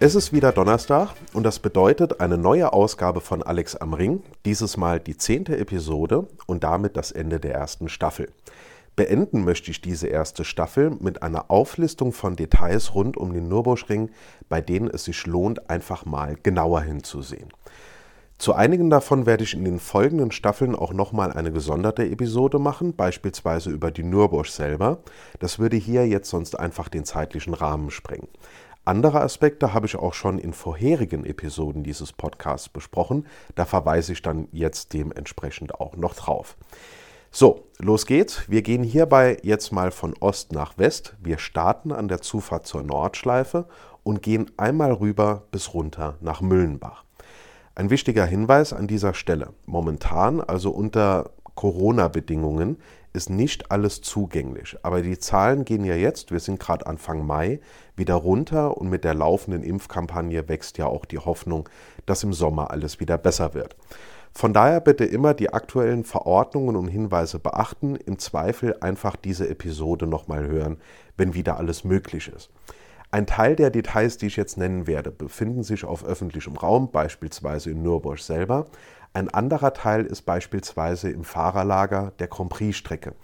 Es ist wieder Donnerstag und das bedeutet eine neue Ausgabe von Alex am Ring, dieses Mal die zehnte Episode und damit das Ende der ersten Staffel. Beenden möchte ich diese erste Staffel mit einer Auflistung von Details rund um den Nürburgring, bei denen es sich lohnt, einfach mal genauer hinzusehen. Zu einigen davon werde ich in den folgenden Staffeln auch nochmal eine gesonderte Episode machen, beispielsweise über die Nürburg selber. Das würde hier jetzt sonst einfach den zeitlichen Rahmen sprengen. Andere Aspekte habe ich auch schon in vorherigen Episoden dieses Podcasts besprochen. Da verweise ich dann jetzt dementsprechend auch noch drauf. So, los geht's. Wir gehen hierbei jetzt mal von Ost nach West. Wir starten an der Zufahrt zur Nordschleife und gehen einmal rüber bis runter nach Müllenbach. Ein wichtiger Hinweis an dieser Stelle. Momentan, also unter Corona-Bedingungen, ist nicht alles zugänglich. Aber die Zahlen gehen ja jetzt, wir sind gerade Anfang Mai, wieder runter und mit der laufenden Impfkampagne wächst ja auch die Hoffnung, dass im Sommer alles wieder besser wird. Von daher bitte immer die aktuellen Verordnungen und Hinweise beachten, im Zweifel einfach diese Episode nochmal hören, wenn wieder alles möglich ist. Ein Teil der Details, die ich jetzt nennen werde, befinden sich auf öffentlichem Raum, beispielsweise in Nürburg selber. Ein anderer Teil ist beispielsweise im Fahrerlager der Grand Prix-Strecke.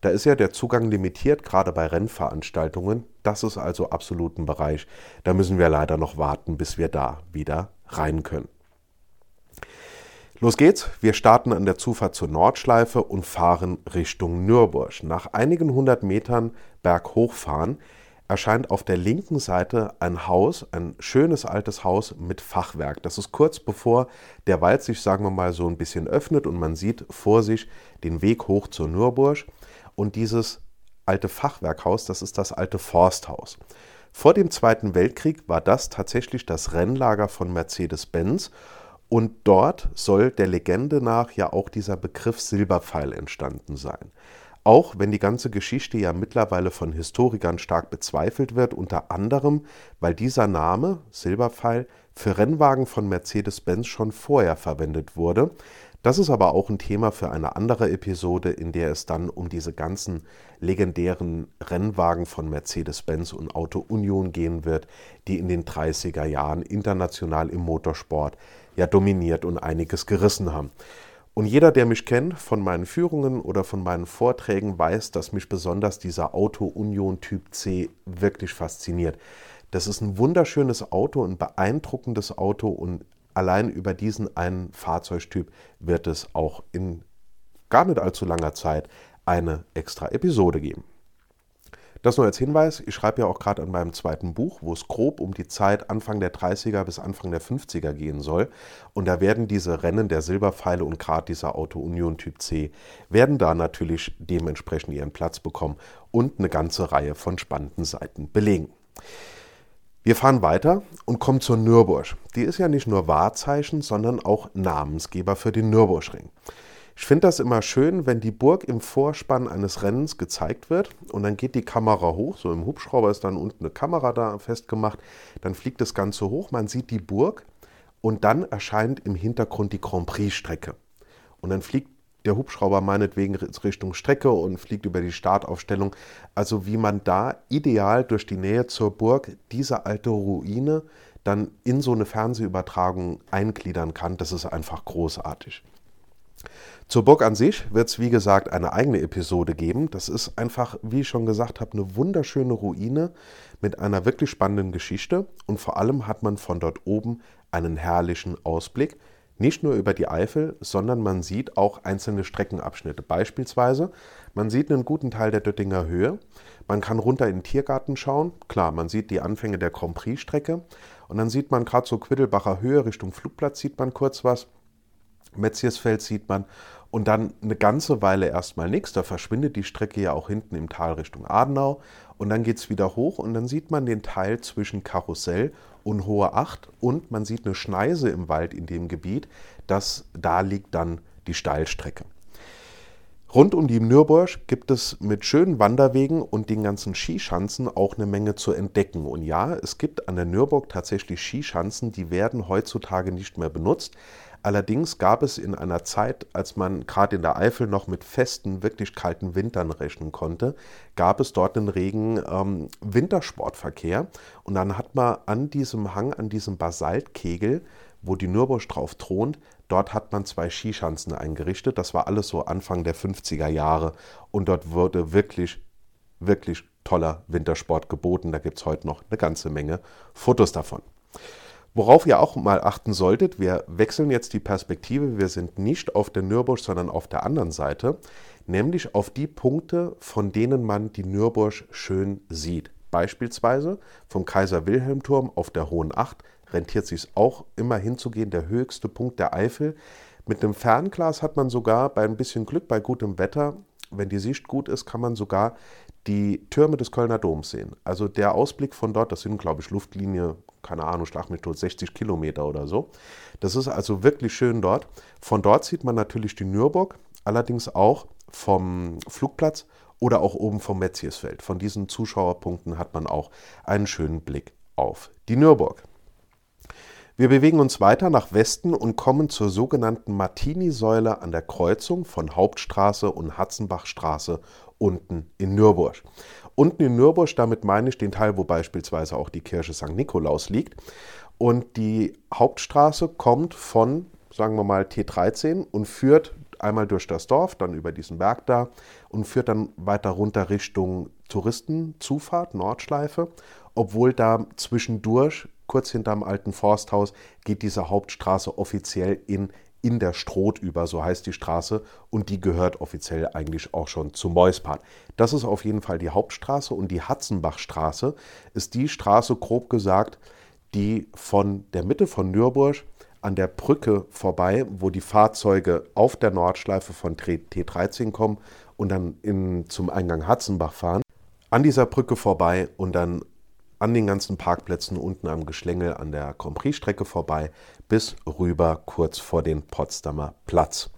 Da ist ja der Zugang limitiert, gerade bei Rennveranstaltungen. Das ist also absolut ein Bereich. Da müssen wir leider noch warten, bis wir da wieder rein können. Los geht's. Wir starten an der Zufahrt zur Nordschleife und fahren Richtung Nürburg. Nach einigen hundert Metern berghochfahren erscheint auf der linken Seite ein Haus, ein schönes altes Haus mit Fachwerk. Das ist kurz bevor der Wald sich, sagen wir mal, so ein bisschen öffnet und man sieht vor sich den Weg hoch zur Nürburg. Und dieses alte Fachwerkhaus, das ist das alte Forsthaus. Vor dem Zweiten Weltkrieg war das tatsächlich das Rennlager von Mercedes-Benz und dort soll der Legende nach ja auch dieser Begriff Silberpfeil entstanden sein. Auch wenn die ganze Geschichte ja mittlerweile von Historikern stark bezweifelt wird, unter anderem, weil dieser Name Silberpfeil für Rennwagen von Mercedes-Benz schon vorher verwendet wurde. Das ist aber auch ein Thema für eine andere Episode, in der es dann um diese ganzen legendären Rennwagen von Mercedes-Benz und Auto Union gehen wird, die in den 30er Jahren international im Motorsport ja dominiert und einiges gerissen haben. Und jeder, der mich kennt von meinen Führungen oder von meinen Vorträgen, weiß, dass mich besonders dieser Auto Union Typ C wirklich fasziniert. Das ist ein wunderschönes Auto, ein beeindruckendes Auto und allein über diesen einen Fahrzeugtyp wird es auch in gar nicht allzu langer Zeit eine extra Episode geben. Das nur als Hinweis, ich schreibe ja auch gerade an meinem zweiten Buch, wo es grob um die Zeit Anfang der 30er bis Anfang der 50er gehen soll. Und da werden diese Rennen der Silberpfeile und gerade dieser Auto Union Typ C, werden da natürlich dementsprechend ihren Platz bekommen und eine ganze Reihe von spannenden Seiten belegen. Wir fahren weiter und kommen zur Nürburg. Die ist ja nicht nur Wahrzeichen, sondern auch Namensgeber für den Nürburgring. Ich finde das immer schön, wenn die Burg im Vorspann eines Rennens gezeigt wird und dann geht die Kamera hoch, so im Hubschrauber ist dann unten eine Kamera da festgemacht, dann fliegt das Ganze hoch, man sieht die Burg und dann erscheint im Hintergrund die Grand Prix-Strecke. Und dann fliegt der Hubschrauber meinetwegen Richtung Strecke und fliegt über die Startaufstellung. Also wie man da ideal durch die Nähe zur Burg diese alte Ruine dann in so eine Fernsehübertragung eingliedern kann, das ist einfach großartig. Zur Burg an sich wird es, wie gesagt, eine eigene Episode geben. Das ist einfach, wie ich schon gesagt habe, eine wunderschöne Ruine mit einer wirklich spannenden Geschichte. Und vor allem hat man von dort oben einen herrlichen Ausblick. Nicht nur über die Eifel, sondern man sieht auch einzelne Streckenabschnitte. Beispielsweise, man sieht einen guten Teil der Döttinger Höhe. Man kann runter in den Tiergarten schauen. Klar, man sieht die Anfänge der Grand Prix-Strecke. Und dann sieht man gerade so Quiddelbacher Höhe Richtung Flugplatz, sieht man kurz was. Metziersfeld sieht man und dann eine ganze Weile erstmal nichts. Da verschwindet die Strecke ja auch hinten im Tal Richtung Adenau und dann geht es wieder hoch und dann sieht man den Teil zwischen Karussell und Hohe Acht und man sieht eine Schneise im Wald in dem Gebiet. Das, da liegt dann die Steilstrecke. Rund um die Nürburg gibt es mit schönen Wanderwegen und den ganzen Skischanzen auch eine Menge zu entdecken. Und ja, es gibt an der Nürburg tatsächlich Skischanzen, die werden heutzutage nicht mehr benutzt. Allerdings gab es in einer Zeit, als man gerade in der Eifel noch mit festen, wirklich kalten Wintern rechnen konnte, gab es dort einen regen ähm, Wintersportverkehr. Und dann hat man an diesem Hang, an diesem Basaltkegel, wo die Nürburg drauf thront, Dort hat man zwei Skischanzen eingerichtet. Das war alles so Anfang der 50er Jahre. Und dort wurde wirklich, wirklich toller Wintersport geboten. Da gibt es heute noch eine ganze Menge Fotos davon. Worauf ihr auch mal achten solltet, wir wechseln jetzt die Perspektive. Wir sind nicht auf der Nürburg, sondern auf der anderen Seite, nämlich auf die Punkte, von denen man die Nürburg schön sieht. Beispielsweise vom Kaiser Wilhelm Turm auf der Hohen Acht rentiert sich auch immer hinzugehen, der höchste Punkt der Eifel. Mit einem Fernglas hat man sogar bei ein bisschen Glück, bei gutem Wetter, wenn die Sicht gut ist, kann man sogar die Türme des Kölner Doms sehen. Also der Ausblick von dort, das sind, glaube ich, Luftlinie, keine Ahnung, schlag mich tot, 60 Kilometer oder so. Das ist also wirklich schön dort. Von dort sieht man natürlich die Nürburg, allerdings auch vom Flugplatz oder auch oben vom Metziersfeld. Von diesen Zuschauerpunkten hat man auch einen schönen Blick auf die Nürburg. Wir bewegen uns weiter nach Westen und kommen zur sogenannten Martini-Säule an der Kreuzung von Hauptstraße und Hatzenbachstraße unten in Nürburg. Unten in Nürburg, damit meine ich den Teil, wo beispielsweise auch die Kirche St. Nikolaus liegt. Und die Hauptstraße kommt von, sagen wir mal, T13 und führt einmal durch das Dorf, dann über diesen Berg da und führt dann weiter runter Richtung Touristenzufahrt, Nordschleife, obwohl da zwischendurch kurz hinterm alten Forsthaus geht diese Hauptstraße offiziell in in der Stroth über, so heißt die Straße, und die gehört offiziell eigentlich auch schon zu Meuspart. Das ist auf jeden Fall die Hauptstraße und die Hatzenbachstraße ist die Straße, grob gesagt, die von der Mitte von Nürburg an der Brücke vorbei, wo die Fahrzeuge auf der Nordschleife von T13 kommen und dann in, zum Eingang Hatzenbach fahren, an dieser Brücke vorbei und dann an den ganzen Parkplätzen unten am Geschlängel an der Compris-Strecke vorbei bis rüber kurz vor den Potsdamer Platz.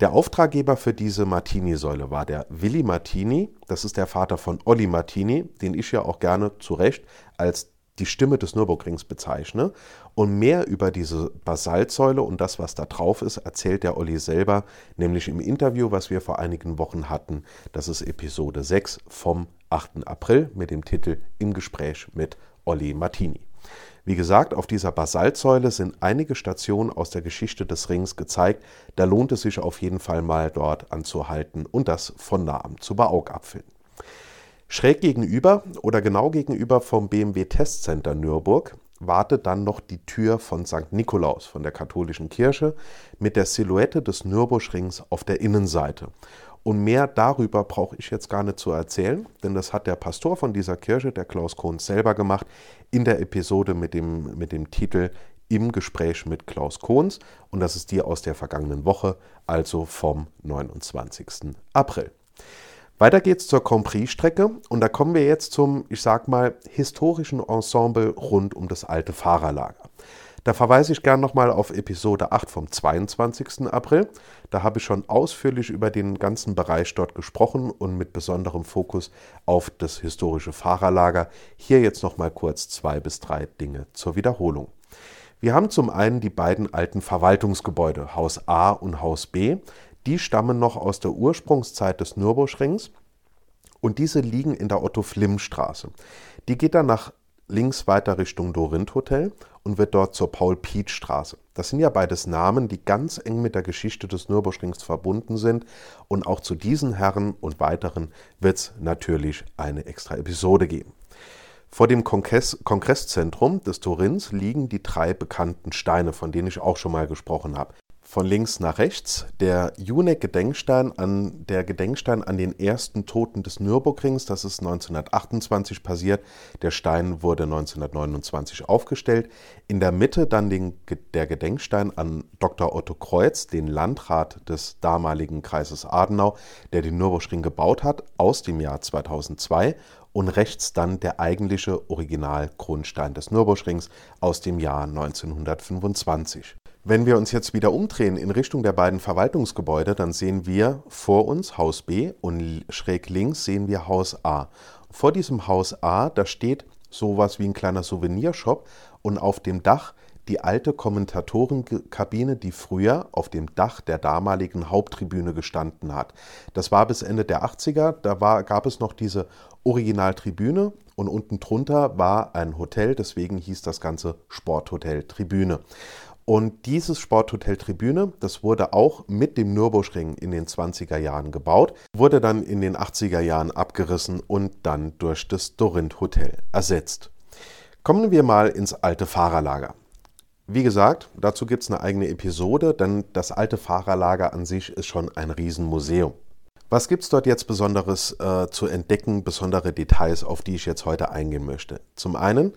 Der Auftraggeber für diese Martini-Säule war der Willi Martini. Das ist der Vater von Olli Martini, den ich ja auch gerne zu Recht als die Stimme des Nürburgrings bezeichne. Und mehr über diese Basaltsäule und das, was da drauf ist, erzählt der Olli selber, nämlich im Interview, was wir vor einigen Wochen hatten. Das ist Episode 6 vom 8. April mit dem Titel Im Gespräch mit Olli Martini. Wie gesagt, auf dieser Basaltsäule sind einige Stationen aus der Geschichte des Rings gezeigt. Da lohnt es sich auf jeden Fall mal dort anzuhalten und das von nahem zu beaugapfeln. Schräg gegenüber oder genau gegenüber vom BMW Testcenter Nürburg wartet dann noch die Tür von St. Nikolaus von der katholischen Kirche mit der Silhouette des Nürburgrings auf der Innenseite. Und mehr darüber brauche ich jetzt gar nicht zu erzählen, denn das hat der Pastor von dieser Kirche, der Klaus Kohn, selber gemacht in der Episode mit dem, mit dem Titel Im Gespräch mit Klaus Kohns. Und das ist die aus der vergangenen Woche, also vom 29. April. Weiter geht's zur Compris-Strecke und da kommen wir jetzt zum, ich sag mal, historischen Ensemble rund um das alte Fahrerlager. Da verweise ich gern nochmal auf Episode 8 vom 22. April. Da habe ich schon ausführlich über den ganzen Bereich dort gesprochen und mit besonderem Fokus auf das historische Fahrerlager. Hier jetzt nochmal kurz zwei bis drei Dinge zur Wiederholung. Wir haben zum einen die beiden alten Verwaltungsgebäude, Haus A und Haus B. Die stammen noch aus der Ursprungszeit des Nürburgrings und diese liegen in der Otto-Flimm-Straße. Die geht dann nach links weiter Richtung Dorinth Hotel und wird dort zur Paul-Piet-Straße. Das sind ja beides Namen, die ganz eng mit der Geschichte des Nürburgrings verbunden sind. Und auch zu diesen Herren und weiteren wird es natürlich eine extra Episode geben. Vor dem Kongress Kongresszentrum des Turins liegen die drei bekannten Steine, von denen ich auch schon mal gesprochen habe von links nach rechts der Junek-Gedenkstein an der Gedenkstein an den ersten Toten des Nürburgrings. Das ist 1928 passiert. Der Stein wurde 1929 aufgestellt. In der Mitte dann den, der Gedenkstein an Dr. Otto Kreuz, den Landrat des damaligen Kreises Adenau, der den Nürburgring gebaut hat, aus dem Jahr 2002 und rechts dann der eigentliche Originalgrundstein des Nürburgrings aus dem Jahr 1925. Wenn wir uns jetzt wieder umdrehen in Richtung der beiden Verwaltungsgebäude, dann sehen wir vor uns Haus B und schräg links sehen wir Haus A. Vor diesem Haus A, da steht sowas wie ein kleiner Souvenirshop und auf dem Dach die alte Kommentatorenkabine, die früher auf dem Dach der damaligen Haupttribüne gestanden hat. Das war bis Ende der 80er, da war, gab es noch diese Originaltribüne und unten drunter war ein Hotel, deswegen hieß das Ganze Sporthotel Tribüne. Und dieses Sporthotel Tribüne, das wurde auch mit dem Nürburgring in den 20er Jahren gebaut, wurde dann in den 80er Jahren abgerissen und dann durch das Dorint Hotel ersetzt. Kommen wir mal ins alte Fahrerlager. Wie gesagt, dazu gibt es eine eigene Episode, denn das alte Fahrerlager an sich ist schon ein Riesenmuseum. Was gibt es dort jetzt Besonderes äh, zu entdecken, besondere Details, auf die ich jetzt heute eingehen möchte? Zum einen,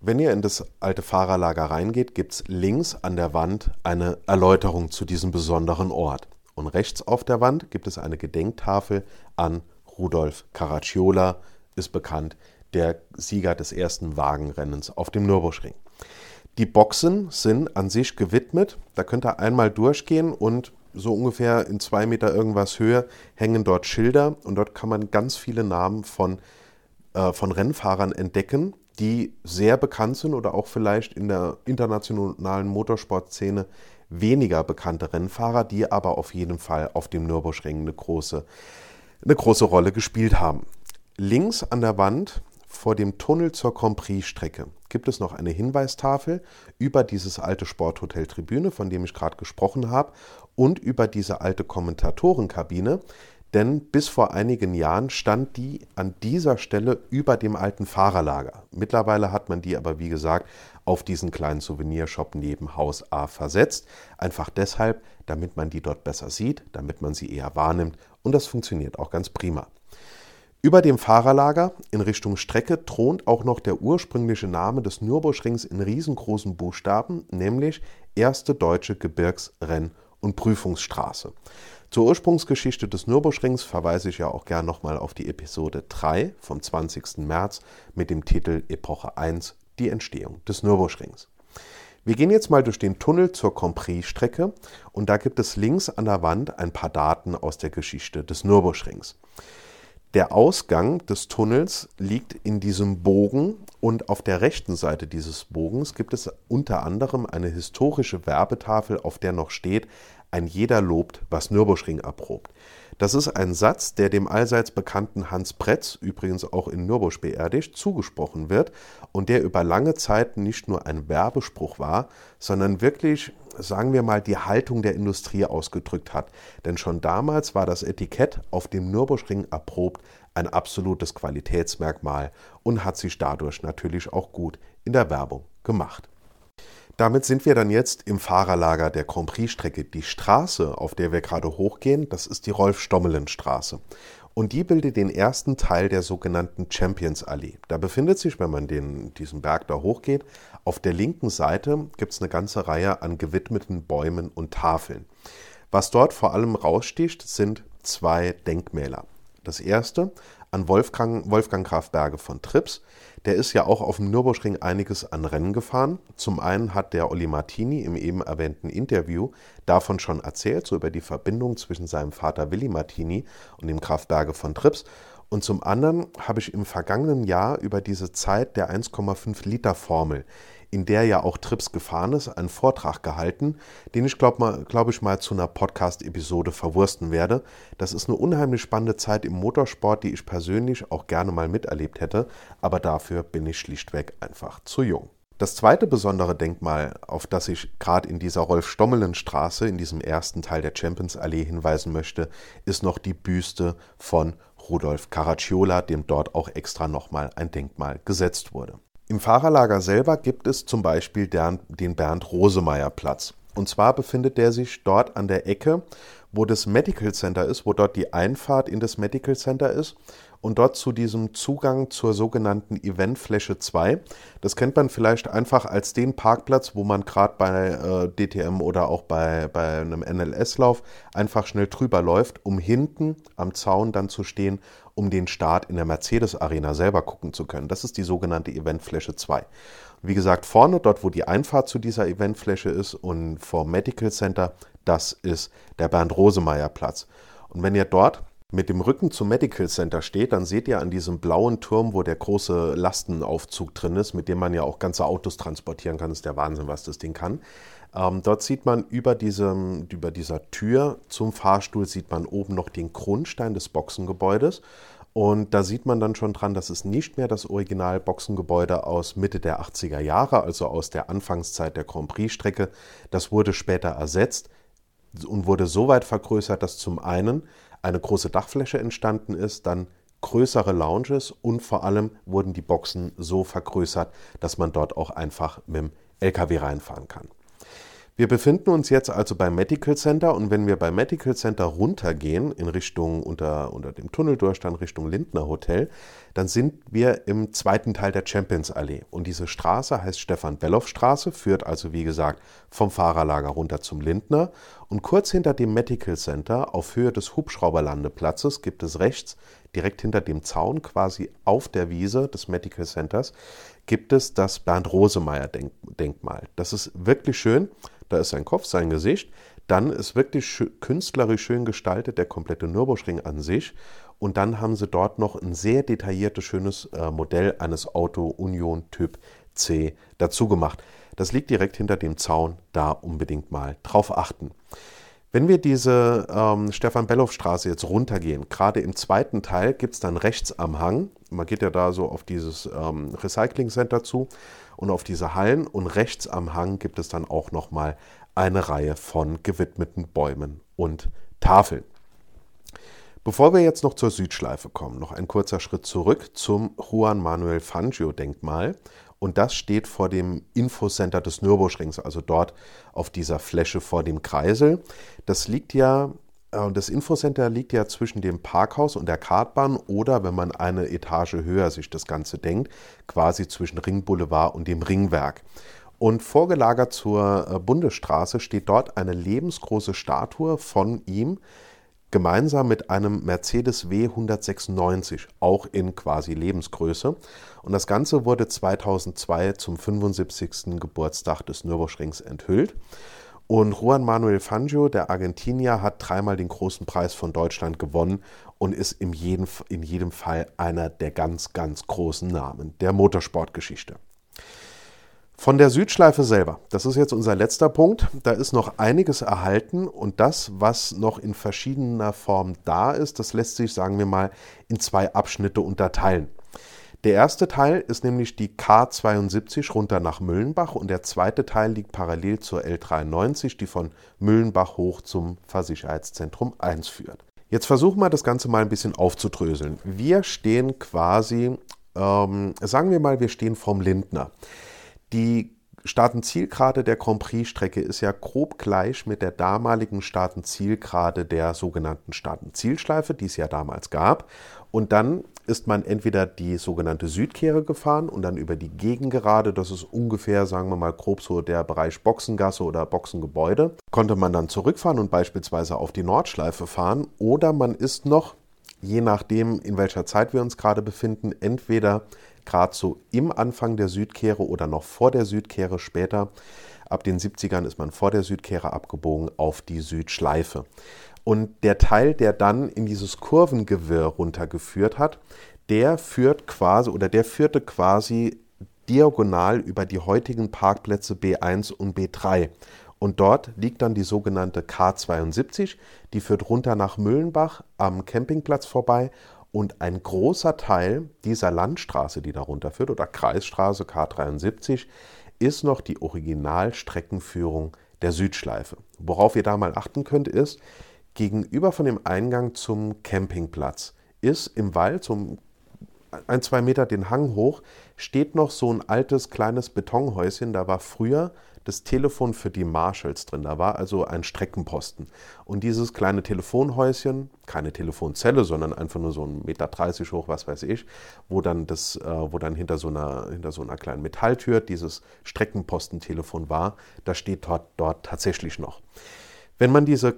wenn ihr in das alte Fahrerlager reingeht, gibt es links an der Wand eine Erläuterung zu diesem besonderen Ort. Und rechts auf der Wand gibt es eine Gedenktafel an Rudolf Caracciola, ist bekannt, der Sieger des ersten Wagenrennens auf dem Nürburgring. Die Boxen sind an sich gewidmet. Da könnt ihr einmal durchgehen und so ungefähr in zwei Meter irgendwas Höhe hängen dort Schilder und dort kann man ganz viele Namen von, äh, von Rennfahrern entdecken, die sehr bekannt sind oder auch vielleicht in der internationalen Motorsportszene weniger bekannte Rennfahrer, die aber auf jeden Fall auf dem Nürburgring eine große, eine große Rolle gespielt haben. Links an der Wand vor dem Tunnel zur Grand Prix-Strecke gibt es noch eine Hinweistafel über dieses alte Sporthotel Tribüne, von dem ich gerade gesprochen habe, und über diese alte Kommentatorenkabine. Denn bis vor einigen Jahren stand die an dieser Stelle über dem alten Fahrerlager. Mittlerweile hat man die aber, wie gesagt, auf diesen kleinen Souvenirshop neben Haus A versetzt. Einfach deshalb, damit man die dort besser sieht, damit man sie eher wahrnimmt. Und das funktioniert auch ganz prima. Über dem Fahrerlager in Richtung Strecke thront auch noch der ursprüngliche Name des Nürburgrings in riesengroßen Buchstaben, nämlich Erste Deutsche Gebirgsrenn- und Prüfungsstraße. Zur Ursprungsgeschichte des Nürburgrings verweise ich ja auch gern nochmal auf die Episode 3 vom 20. März mit dem Titel Epoche 1, die Entstehung des Nürburgrings. Wir gehen jetzt mal durch den Tunnel zur Compris-Strecke und da gibt es links an der Wand ein paar Daten aus der Geschichte des Nürburgrings. Der Ausgang des Tunnels liegt in diesem Bogen und auf der rechten Seite dieses Bogens gibt es unter anderem eine historische Werbetafel, auf der noch steht, ein jeder lobt, was Nürburgring erprobt. Das ist ein Satz, der dem allseits bekannten Hans Pretz, übrigens auch in Nürburg beerdigt, zugesprochen wird und der über lange Zeit nicht nur ein Werbespruch war, sondern wirklich, sagen wir mal, die Haltung der Industrie ausgedrückt hat. Denn schon damals war das Etikett auf dem Nürburgring erprobt ein absolutes Qualitätsmerkmal und hat sich dadurch natürlich auch gut in der Werbung gemacht. Damit sind wir dann jetzt im Fahrerlager der Grand Prix-Strecke. Die Straße, auf der wir gerade hochgehen, das ist die Rolf-Stommelen-Straße. Und die bildet den ersten Teil der sogenannten Champions Allee. Da befindet sich, wenn man den, diesen Berg da hochgeht, auf der linken Seite gibt es eine ganze Reihe an gewidmeten Bäumen und Tafeln. Was dort vor allem raussticht, sind zwei Denkmäler. Das erste an Wolfgang, Wolfgang Graf Berge von Trips. Der ist ja auch auf dem Nürburgring einiges an Rennen gefahren. Zum einen hat der Olli Martini im eben erwähnten Interview davon schon erzählt, so über die Verbindung zwischen seinem Vater Willi Martini und dem Graf Berge von Trips. Und zum anderen habe ich im vergangenen Jahr über diese Zeit der 1,5 Liter Formel in der ja auch Trips gefahren ist, einen Vortrag gehalten, den ich glaube glaub ich mal zu einer Podcast-Episode verwursten werde. Das ist eine unheimlich spannende Zeit im Motorsport, die ich persönlich auch gerne mal miterlebt hätte, aber dafür bin ich schlichtweg einfach zu jung. Das zweite besondere Denkmal, auf das ich gerade in dieser Rolf-Stommelen-Straße, in diesem ersten Teil der Champions Allee hinweisen möchte, ist noch die Büste von Rudolf Caracciola, dem dort auch extra nochmal ein Denkmal gesetzt wurde. Im Fahrerlager selber gibt es zum Beispiel den Bernd-Rosemeyer-Platz. Und zwar befindet der sich dort an der Ecke, wo das Medical Center ist, wo dort die Einfahrt in das Medical Center ist. Und dort zu diesem Zugang zur sogenannten Eventfläche 2. Das kennt man vielleicht einfach als den Parkplatz, wo man gerade bei äh, DTM oder auch bei, bei einem NLS-Lauf einfach schnell drüber läuft, um hinten am Zaun dann zu stehen, um den Start in der Mercedes-Arena selber gucken zu können. Das ist die sogenannte Eventfläche 2. Wie gesagt, vorne, dort wo die Einfahrt zu dieser Eventfläche ist und vor Medical Center, das ist der Bernd-Rosemeyer-Platz. Und wenn ihr dort mit dem Rücken zum Medical Center steht, dann seht ihr an diesem blauen Turm, wo der große Lastenaufzug drin ist, mit dem man ja auch ganze Autos transportieren kann. Das ist der Wahnsinn, was das Ding kann. Ähm, dort sieht man über, diesem, über dieser Tür zum Fahrstuhl sieht man oben noch den Grundstein des Boxengebäudes. Und da sieht man dann schon dran, dass es nicht mehr das Original Boxengebäude aus Mitte der 80er Jahre, also aus der Anfangszeit der Grand Prix-Strecke. Das wurde später ersetzt und wurde so weit vergrößert, dass zum einen eine große Dachfläche entstanden ist, dann größere Lounges und vor allem wurden die Boxen so vergrößert, dass man dort auch einfach mit dem LKW reinfahren kann. Wir befinden uns jetzt also beim Medical Center und wenn wir beim Medical Center runtergehen in Richtung unter, unter dem Tunneldurchstand Richtung Lindner Hotel, dann sind wir im zweiten Teil der Champions Allee. Und diese Straße heißt Stefan Belloff Straße, führt also wie gesagt vom Fahrerlager runter zum Lindner. Und kurz hinter dem Medical Center auf Höhe des Hubschrauberlandeplatzes gibt es rechts, direkt hinter dem Zaun, quasi auf der Wiese des Medical Centers, gibt es das Bernd Rosemeyer Denkmal. Das ist wirklich schön. Da ist sein Kopf, sein Gesicht. Dann ist wirklich künstlerisch schön gestaltet der komplette Nürburgring an sich. Und dann haben sie dort noch ein sehr detailliertes, schönes äh, Modell eines Auto Union Typ C dazu gemacht. Das liegt direkt hinter dem Zaun, da unbedingt mal drauf achten. Wenn wir diese ähm, Stefan-Bellow-Straße jetzt runtergehen, gerade im zweiten Teil gibt es dann rechts am Hang, man geht ja da so auf dieses ähm, Recycling-Center zu und auf diese Hallen und rechts am Hang gibt es dann auch nochmal eine Reihe von gewidmeten Bäumen und Tafeln. Bevor wir jetzt noch zur Südschleife kommen, noch ein kurzer Schritt zurück zum Juan Manuel Fangio Denkmal und das steht vor dem Infocenter des Nürburgrings, also dort auf dieser Fläche vor dem Kreisel. Das liegt ja, das Infocenter liegt ja zwischen dem Parkhaus und der Kartbahn oder, wenn man eine Etage höher sich das Ganze denkt, quasi zwischen Ringboulevard und dem Ringwerk. Und vorgelagert zur äh, Bundesstraße steht dort eine lebensgroße Statue von ihm, gemeinsam mit einem Mercedes W 196, auch in quasi Lebensgröße. Und das Ganze wurde 2002 zum 75. Geburtstag des Nürburgrings enthüllt. Und Juan Manuel Fangio, der Argentinier, hat dreimal den großen Preis von Deutschland gewonnen und ist in jedem, in jedem Fall einer der ganz, ganz großen Namen der Motorsportgeschichte. Von der Südschleife selber, das ist jetzt unser letzter Punkt, da ist noch einiges erhalten und das, was noch in verschiedener Form da ist, das lässt sich, sagen wir mal, in zwei Abschnitte unterteilen. Der erste Teil ist nämlich die K72 runter nach Müllenbach und der zweite Teil liegt parallel zur L93, die von Müllenbach hoch zum Fahrsicherheitszentrum 1 führt. Jetzt versuchen wir das Ganze mal ein bisschen aufzudröseln. Wir stehen quasi, ähm, sagen wir mal, wir stehen vom Lindner. Die Startenzielgerade der Grand Prix-Strecke ist ja grob gleich mit der damaligen Startenzielgerade der sogenannten Startenzielschleife, die es ja damals gab. Und dann ist man entweder die sogenannte Südkehre gefahren und dann über die Gegengerade, das ist ungefähr, sagen wir mal, grob so der Bereich Boxengasse oder Boxengebäude, konnte man dann zurückfahren und beispielsweise auf die Nordschleife fahren. Oder man ist noch, je nachdem, in welcher Zeit wir uns gerade befinden, entweder gerade so im Anfang der Südkehre oder noch vor der Südkehre später. Ab den 70ern ist man vor der Südkehre abgebogen auf die Südschleife. Und der Teil, der dann in dieses Kurvengewirr runtergeführt hat, der führt quasi oder der führte quasi diagonal über die heutigen Parkplätze B1 und B3. Und dort liegt dann die sogenannte K72, die führt runter nach Müllenbach am Campingplatz vorbei und ein großer Teil dieser Landstraße, die darunter führt, oder Kreisstraße K73, ist noch die Originalstreckenführung der Südschleife. Worauf ihr da mal achten könnt, ist, gegenüber von dem Eingang zum Campingplatz ist im Wald, so ein, zwei Meter den Hang hoch, steht noch so ein altes kleines Betonhäuschen. Da war früher das Telefon für die Marshalls drin. Da war also ein Streckenposten. Und dieses kleine Telefonhäuschen, keine Telefonzelle, sondern einfach nur so ein Meter 30 hoch, was weiß ich, wo dann, das, äh, wo dann hinter, so einer, hinter so einer kleinen Metalltür dieses Streckenpostentelefon war, das steht dort, dort tatsächlich noch. Wenn man diese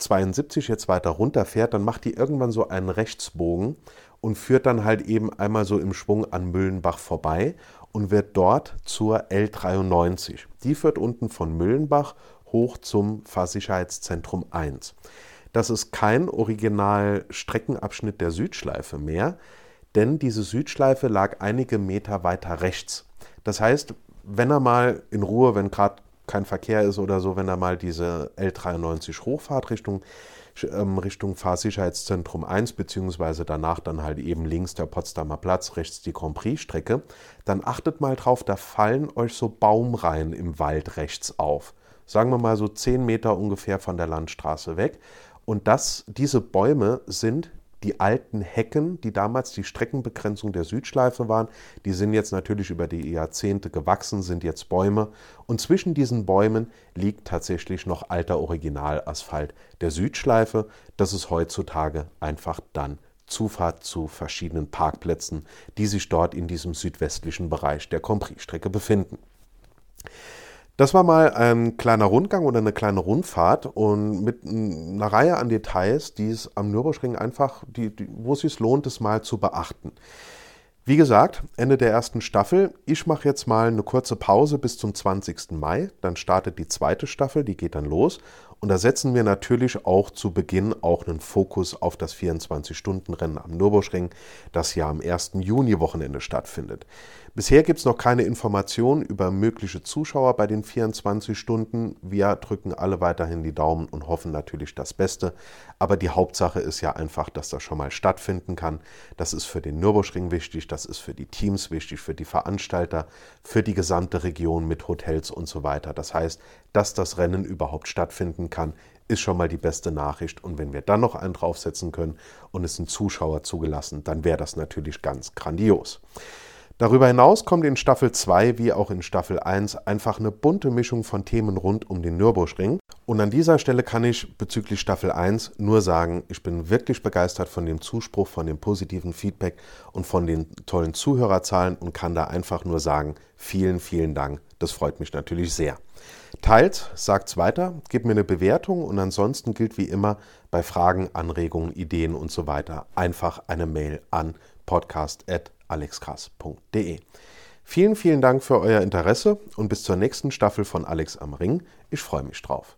K72 jetzt weiter runterfährt, dann macht die irgendwann so einen Rechtsbogen und führt dann halt eben einmal so im Schwung an Müllenbach vorbei und wird dort zur L93. Die führt unten von Müllenbach hoch zum Fahrsicherheitszentrum 1. Das ist kein Original-Streckenabschnitt der Südschleife mehr, denn diese Südschleife lag einige Meter weiter rechts. Das heißt, wenn er mal in Ruhe, wenn gerade kein Verkehr ist oder so, wenn er mal diese L93 hochfahrt Richtung ähm, Richtung Fahrsicherheitszentrum 1, beziehungsweise danach dann halt eben links der Potsdamer Platz, rechts die Grand Prix-Strecke, dann achtet mal drauf, da fallen euch so Baumreihen im Wald rechts auf. Sagen wir mal so 10 Meter ungefähr von der Landstraße weg. Und das, diese Bäume sind die alten Hecken, die damals die Streckenbegrenzung der Südschleife waren, die sind jetzt natürlich über die Jahrzehnte gewachsen, sind jetzt Bäume. Und zwischen diesen Bäumen liegt tatsächlich noch alter Originalasphalt der Südschleife. Das ist heutzutage einfach dann Zufahrt zu verschiedenen Parkplätzen, die sich dort in diesem südwestlichen Bereich der Compris-Strecke befinden. Das war mal ein kleiner Rundgang oder eine kleine Rundfahrt und mit einer Reihe an Details, die es am Nürburgring einfach, die, die, wo es sich lohnt, es mal zu beachten. Wie gesagt, Ende der ersten Staffel. Ich mache jetzt mal eine kurze Pause bis zum 20. Mai. Dann startet die zweite Staffel, die geht dann los. Und da setzen wir natürlich auch zu Beginn auch einen Fokus auf das 24-Stunden-Rennen am Nürburgring, das ja am 1. Juni-Wochenende stattfindet. Bisher gibt es noch keine Informationen über mögliche Zuschauer bei den 24 Stunden. Wir drücken alle weiterhin die Daumen und hoffen natürlich das Beste. Aber die Hauptsache ist ja einfach, dass das schon mal stattfinden kann. Das ist für den Nürburgring wichtig, das ist für die Teams wichtig, für die Veranstalter, für die gesamte Region mit Hotels und so weiter. Das heißt, dass das Rennen überhaupt stattfinden kann, ist schon mal die beste Nachricht. Und wenn wir dann noch einen draufsetzen können und es sind Zuschauer zugelassen, dann wäre das natürlich ganz grandios. Darüber hinaus kommt in Staffel 2 wie auch in Staffel 1 einfach eine bunte Mischung von Themen rund um den Nürburgring. Und an dieser Stelle kann ich bezüglich Staffel 1 nur sagen, ich bin wirklich begeistert von dem Zuspruch, von dem positiven Feedback und von den tollen Zuhörerzahlen und kann da einfach nur sagen, vielen, vielen Dank. Das freut mich natürlich sehr. Teilt, sagt's weiter, gebt mir eine Bewertung und ansonsten gilt wie immer bei Fragen, Anregungen, Ideen und so weiter einfach eine Mail an podcast.alexkrass.de. Vielen, vielen Dank für euer Interesse und bis zur nächsten Staffel von Alex am Ring. Ich freue mich drauf.